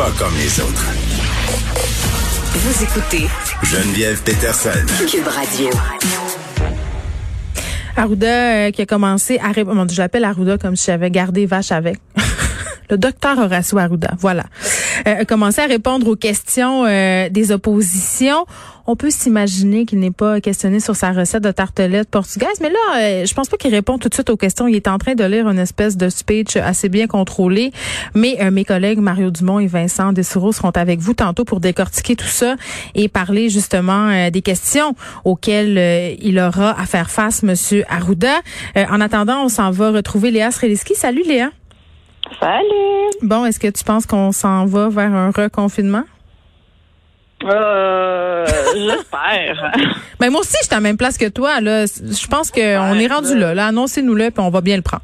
pas comme les autres. Vous écoutez Geneviève Peterson. Cube Radio. Arruda euh, qui a commencé à répondre. Je l'appelle Arruda comme si j'avais gardé vache avec. Le docteur Horacio Arruda, voilà, euh, a à répondre aux questions euh, des oppositions. On peut s'imaginer qu'il n'est pas questionné sur sa recette de tartelette portugaise, mais là, euh, je pense pas qu'il répond tout de suite aux questions. Il est en train de lire une espèce de speech assez bien contrôlé. Mais euh, mes collègues Mario Dumont et Vincent Dessoureau seront avec vous tantôt pour décortiquer tout ça et parler justement euh, des questions auxquelles il aura à faire face, Monsieur Arruda. En attendant, on s'en va retrouver Léa Sreliski. Salut Léa. Salut! Bon, est-ce que tu penses qu'on s'en va vers un reconfinement? Euh, j'espère. Ben moi aussi, je suis à la même place que toi. Là. Je pense qu'on Ouais, est rendu là. là. Annoncez-nous-le, puis on va bien le prendre.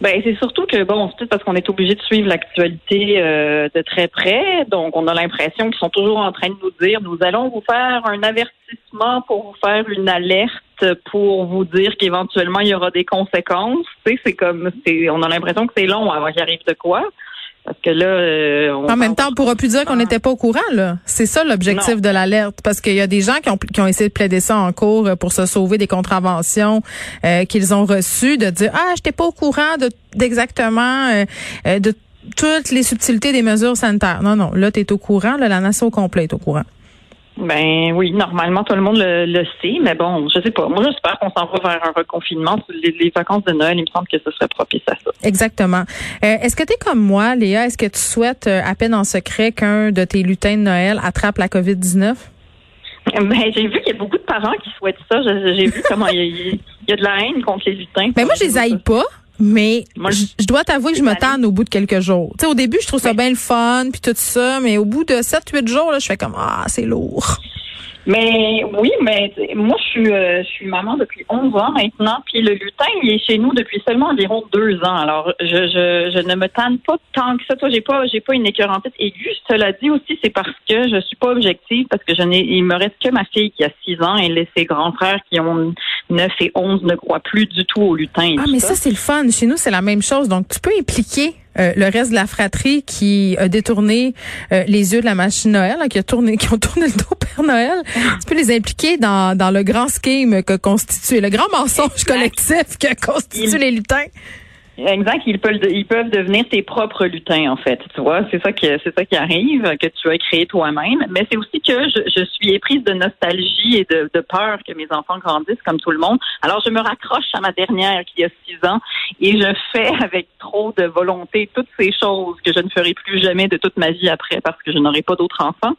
Ben, c'est surtout que, bon, c'est parce qu'on est obligé de suivre l'actualité euh, de très près. Donc, on a l'impression qu'ils sont toujours en train de nous dire, nous allons vous faire un avertissement pour vous faire une alerte pour vous dire qu'éventuellement, il y aura des conséquences. Tu sais, c'est comme, c'est, on a l'impression que c'est long avant qu'il arrive de quoi. Parce que là, euh, on En même temps, on pourra plus dire qu'on n'était pas au courant. là. C'est ça l'objectif de l'alerte. Parce qu'il y a des gens qui ont, qui ont essayé de plaider ça en cours euh, pour se sauver des contraventions euh, qu'ils ont reçues, de dire Ah, j'étais pas au courant de d'exactement euh, euh, de toutes les subtilités des mesures sanitaires. Non, non, là, tu es au courant, là, la nation au complet est au courant. Ben oui, normalement tout le monde le, le sait, mais bon, je sais pas. Moi, j'espère qu'on s'en va vers un reconfinement. Les, les vacances de Noël, il me semble que ce serait propice à ça. Exactement. Euh, Est-ce que tu es comme moi, Léa? Est-ce que tu souhaites euh, à peine en secret qu'un de tes lutins de Noël attrape la COVID-19? Ben, j'ai vu qu'il y a beaucoup de parents qui souhaitent ça. J'ai vu comment il y, y a de la haine contre les lutins. Ben moi, je les haïs pas. Mais Moi, je je dois t'avouer que je me tanne au bout de quelques jours. Tu sais, au début, je trouve ça Oui. bien le fun, puis tout ça, mais au bout de 7-8 jours, là, je fais comme, ah, c'est lourd. Mais oui, mais moi, je suis, euh, je suis maman depuis 11 ans maintenant, puis le lutin, il est chez nous depuis seulement environ deux ans. Alors, je, je, je ne me tanne pas tant que ça. Toi, j'ai pas, j'ai pas une écœurantite aiguë. Cela dit aussi, c'est parce que je suis pas objective, parce que je n'ai, il me reste que ma fille qui a 6 ans et les, ses grands frères qui ont 9 et 11 ne croient plus du tout au lutin. et Ah, mais ça, c'est le fun. Chez nous, c'est la même chose. Donc, tu peux impliquer euh, le reste de la fratrie qui a détourné euh, les yeux de la machine Noël, là, qui a tourné, qui ont tourné le dos au Père Noël. tu peux les impliquer dans, dans le grand scheme que constitue, le grand mensonge collectif que constituent les lutins. Exact, ils peuvent, peuvent devenir tes propres lutins en fait. Tu vois, c'est ça qui, ça qui arrive que tu as créé toi-même. Mais c'est aussi que je, je suis éprise de nostalgie et de, de peur que mes enfants grandissent comme tout le monde. Alors je me raccroche à ma dernière qui a six ans et je fais avec trop de volonté toutes ces choses que je ne ferai plus jamais de toute ma vie après parce que je n'aurai pas d'autres enfants.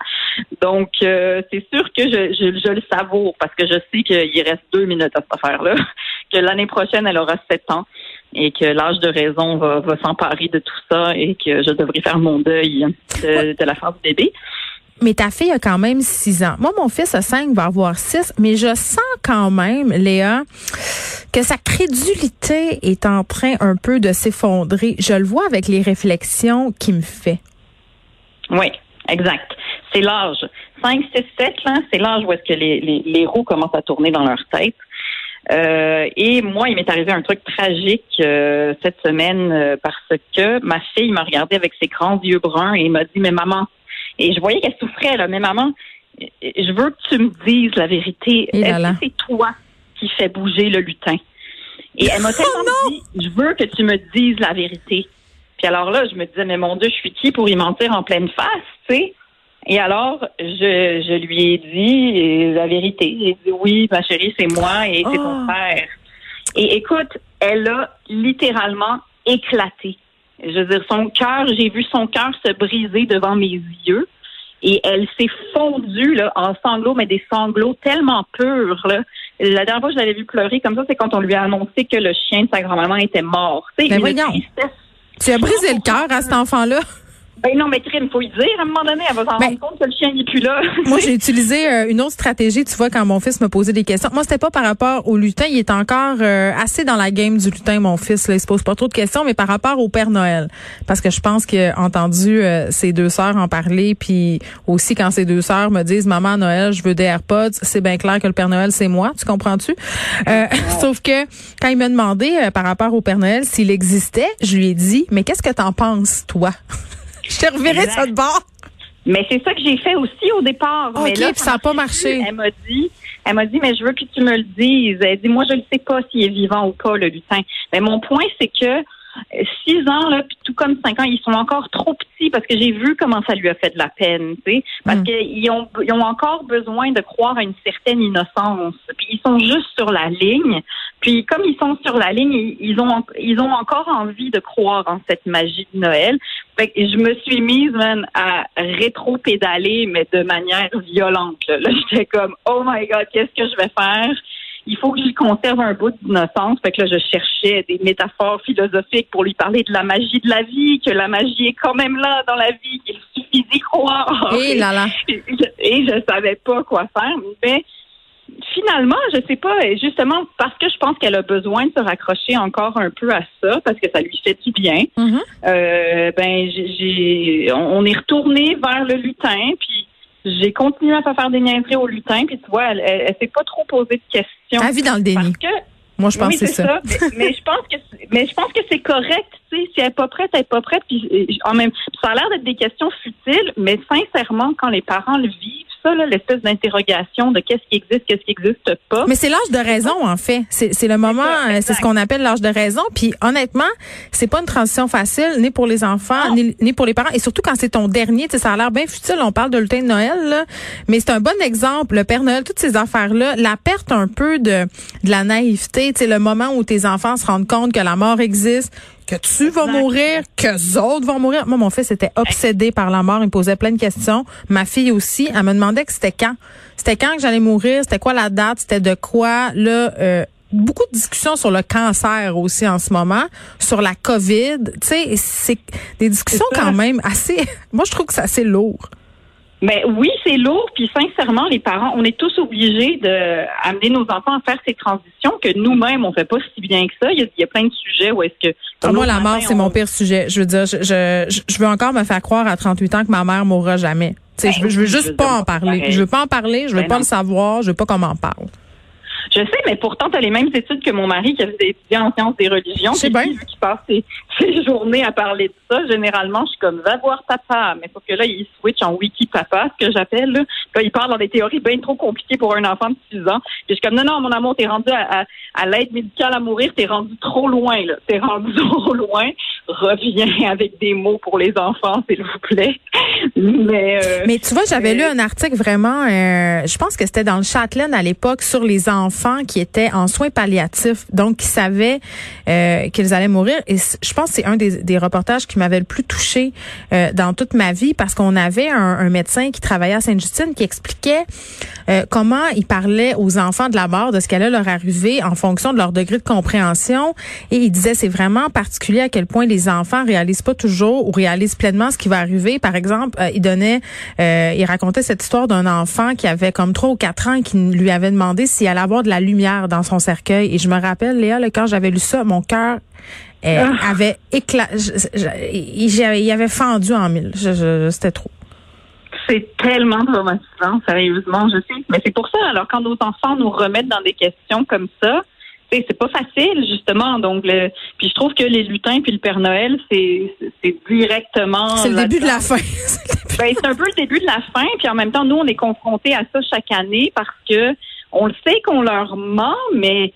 Donc euh, c'est sûr que je, je, je le savoure parce que je sais qu'il reste deux minutes à cette affaire-là. Que l'année prochaine elle aura sept ans et que l'âge de raison va, va s'emparer de tout ça et que je devrais faire mon deuil de, de la fin du bébé. Mais ta fille a quand même 6 ans. Moi, mon fils a 5, va avoir 6, mais je sens quand même, Léa, que sa crédulité est en train un peu de s'effondrer. Je le vois avec les réflexions qu'il me fait. Oui, exact. C'est l'âge. 5, 6, 7, là, c'est l'âge où est-ce que les, les, les roues commencent à tourner dans leur tête. Euh, et moi, il m'est arrivé un truc tragique euh, cette semaine euh, parce que ma fille m'a regardé avec ses grands yeux bruns et m'a dit mais maman et je voyais qu'elle souffrait là mais maman je veux que tu me dises la vérité. Est-ce que c'est toi qui fais bouger le lutin et elle m'a tellement dit je veux que tu me dises la vérité puis alors là je me disais mais mon dieu je suis qui pour y mentir en pleine face tu sais et alors, je, je lui ai dit la vérité. J'ai dit oui, ma chérie, c'est moi et c'est ton Oh. frère. Et écoute, elle a littéralement éclaté. Je veux dire, son cœur, j'ai vu son cœur se briser devant mes yeux. Et elle s'est fondue là, en sanglots, mais des sanglots tellement purs. Là. La dernière fois que je l'avais vu pleurer comme ça, c'est quand on lui a annoncé que le chien de sa grand-maman était mort. Sais, Ben une voyons. tristesse Tu as brisé le cœur à cet enfant-là. Ben non, mais crime, faut y dire. À un moment donné, elle va s'en Ben, rendre compte que le chien n'est plus là. Moi, j'ai utilisé euh, une autre stratégie, tu vois, quand mon fils me posait des questions. Moi, c'était pas par rapport au lutin. Il est encore euh, assez dans la game du lutin, mon fils. Là. Il se pose pas trop de questions, mais par rapport au Père Noël. Parce que je pense qu'il a entendu euh, ses deux sœurs en parler, puis aussi quand ses deux sœurs me disent, maman, Noël, je veux des AirPods, c'est bien clair que le Père Noël, c'est moi. Tu comprends-tu? Euh, sauf que quand il m'a demandé euh, par rapport au Père Noël s'il existait, je lui ai dit, mais qu'est-ce que t'en penses, toi? Je reviré Exact. ça de bord. Mais c'est ça que j'ai fait aussi au départ. Ok, mais là, ça a pas marché. Elle m'a dit, elle m'a dit, mais je veux que tu me le dises. Elle dit, moi, je ne sais pas s'il est vivant ou pas, le lutin. Mais mon point, c'est que euh, six ans, là, puis tout comme cinq ans, ils sont encore trop petits parce que j'ai vu comment ça lui a fait de la peine, tu sais. Parce Mm. qu'ils ont, ils ont encore besoin de croire à une certaine innocence. Puis ils sont juste sur la ligne. Puis comme ils sont sur la ligne, ils, ont, ils ont encore envie de croire en cette magie de Noël. Fait que je me suis mise, man, à rétro-pédaler, mais de manière violente. Là, Là, j'étais comme, oh my God, qu'est-ce que je vais faire? Il faut que j'y conserve un bout d'innocence. Fait que là, je cherchais des métaphores philosophiques pour lui parler de la magie de la vie, que la magie est quand même là dans la vie, qu'il suffit d'y croire. Et là là. Et je, et je savais pas quoi faire, mais finalement, je sais pas, justement parce que je pense qu'elle a besoin de se raccrocher encore un peu à ça, parce que ça lui fait du bien. Mhm. Euh, ben, j'ai, on on est retourné vers le lutin, puis j'ai continué à faire des niaiseries au lutin, puis tu vois, elle, elle, elle s'est pas trop posé de questions. Elle vit dans le déni. Parce que Moi, je pense oui, que c'est ça. Mais, mais je pense que c'est- mais je pense que c'est correct, tu sais, si elle est pas prête, elle est pas prête. Puis euh, en même, ça a l'air d'être des questions futiles, mais sincèrement, quand les parents le vivent, ça, l'espèce d'interrogation de qu'est-ce qui existe, qu'est-ce qui existe pas. Mais c'est l'âge de raison, en fait. C'est c'est le moment, euh, c'est ce qu'on appelle l'âge de raison. Puis honnêtement, c'est pas une transition facile, ni pour les enfants, ni, ni pour les parents. Et surtout quand c'est ton dernier, ça a l'air bien futile. On parle de lutin de Noël, là. Mais c'est un bon exemple. Le Père Noël, toutes ces affaires-là, la perte un peu de, de la naïveté, le moment où tes enfants se rendent compte que la mort existe, que tu vas Exact. mourir, que autres vont mourir. Moi, mon fils était obsédé par la mort. Il me posait plein de questions. Ma fille aussi. Elle me demandait que c'était quand. C'était quand que j'allais mourir? C'était quoi la date? C'était de quoi? Là, euh, beaucoup de discussions sur le cancer aussi en ce moment, sur la COVID. Tu sais, c'est des discussions quand même assez. Moi, je trouve que c'est assez lourd. Mais oui, c'est lourd. Puis sincèrement, les parents, on est tous obligés de amener nos enfants à faire ces transitions que nous-mêmes on fait pas si bien que ça. Il y a, il y a plein de sujets où est-ce que Pour moi, la mort, c'est on- mon pire sujet. Je veux dire, je, je, je- je veux encore me faire croire à 38 ans que ma mère mourra jamais. Je veux, je veux Ben, juste pas en parler. pareil. Je veux pas en parler. Je veux Ben pas non. le savoir. Je veux pas qu'on m'en parle. Je sais, mais pourtant, tu as les mêmes études que mon mari qui a fait étudier en sciences des religions. Je sais Puis bien. passe ses, ses journées à parler de ça, généralement, je suis comme, va voir papa. Mais sauf que là, il switch en wiki papa, ce que j'appelle. Là. Là, il parle dans des théories bien trop compliquées pour un enfant de 6 ans. Puis je suis comme, non, non, mon amour, t'es rendu à, à, à l'aide médicale à mourir, t'es rendu trop loin, là. T'es rendu trop loin. Reviens avec des mots pour les enfants, s'il vous plaît. Mais, euh, Mais tu vois, j'avais lu un article vraiment, euh, je pense que c'était dans le Châtelaine à l'époque, sur les enfants qui étaient en soins palliatifs, donc qui savaient euh, qu'ils allaient mourir. Et je pense c'est un des, des reportages qui m'avait le plus touché euh, dans toute ma vie parce qu'on avait un, médecin qui travaillait à Sainte-Justine qui expliquait euh, comment il parlait aux enfants de la mort, de ce qu'allait leur arriver en fonction de leur degré de compréhension. Et il disait c'est vraiment particulier à quel point les enfants réalisent pas toujours ou réalisent pleinement ce qui va arriver. Par exemple, euh, il donnait, euh, il racontait cette histoire d'un enfant qui avait comme trois ou quatre ans qui lui avait demandé s'il allait avoir de la lumière dans son cercueil. Et je me rappelle, Léa, là, quand j'avais lu ça, mon cœur euh, Ah. avait éclaté. Il avait fendu en mille. Je- je- C'était trop. C'est tellement traumatisant, sérieusement, je sais. Mais c'est pour ça, alors quand nos enfants nous remettent dans des questions comme ça, c'est pas facile, justement. Donc, le, puis je trouve que les lutins puis le Père Noël, c'est c'est directement. C'est le début de la fin. Ben, c'est un peu le début de la fin, puis en même temps, nous, on est confrontés à ça chaque année parce que on le sait qu'on leur ment, mais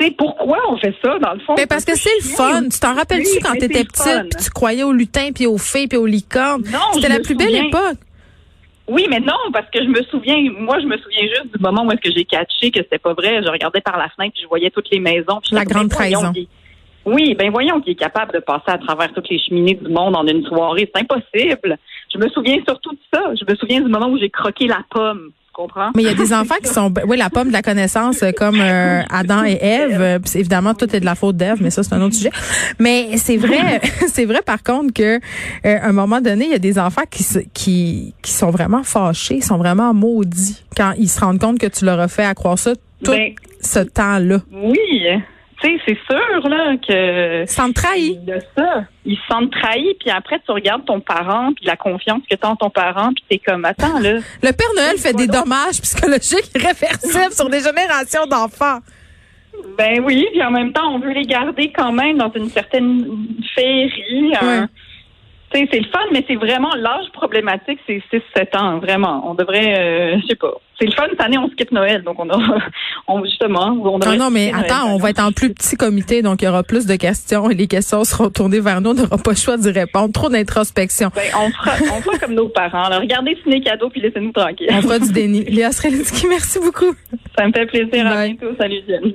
tu sais, pourquoi on fait ça, dans le fond? Mais parce que c'est le fun. Tu t'en rappelles-tu quand c'est le petite puis tu croyais aux lutins puis aux fées puis aux licornes? C'était la plus belle époque. Oui, mais non, parce que je me souviens, moi, je me souviens juste du moment où est-ce que j'ai catché que c'était pas vrai. Je regardais par la fenêtre, puis je voyais toutes les maisons. puis La grande ben, trahison. Oui, ben voyons qu'il est capable de passer à travers toutes les cheminées du monde en une soirée. C'est impossible. Je me souviens surtout de ça. Je me souviens du moment où j'ai croqué la pomme. Comprends? Mais il y a des enfants qui sont, oui, la pomme de la connaissance, euh, comme euh, Adam et Ève. Euh, évidemment, tout est de la faute d'Ève, mais ça, c'est un autre sujet. Mais c'est vrai, c'est vrai par contre que, euh, à un moment donné, il y a des enfants qui, qui, qui sont vraiment fâchés, ils sont vraiment maudits quand ils se rendent compte que tu leur as fait à croire ça tout Ben, ce temps-là. oui. Tu sais, c'est sûr, là, que. Ils sont trahis. de ça. Ils se sentent trahis, puis après, tu regardes ton parent, puis la confiance que tu as en ton parent, puis t'es comme, attends, là. Le Père Noël fait des dommages psychologiques irréversibles sur des générations d'enfants. Ben oui, puis en même temps, on veut les garder quand même dans une certaine féerie. Ouais. C'est le fun, mais c'est vraiment l'âge problématique, c'est 6-7 ans, vraiment. On devrait, euh, je sais pas. C'est le fun, cette année, on skip Noël, donc on a, on, justement, on Non, non, mais attends, on va être en plus petit comité, donc il y aura plus de questions et les questions seront tournées vers nous. On n'aura pas le choix d'y répondre. Trop d'introspection. Ben, on fera, on fera comme nos parents. Alors, regardez Ciné Cadeau puis laissez-nous tranquilles. On fera du déni. Léa Srelinsky, merci beaucoup. Ça me fait plaisir. À bientôt. Salut, Jen.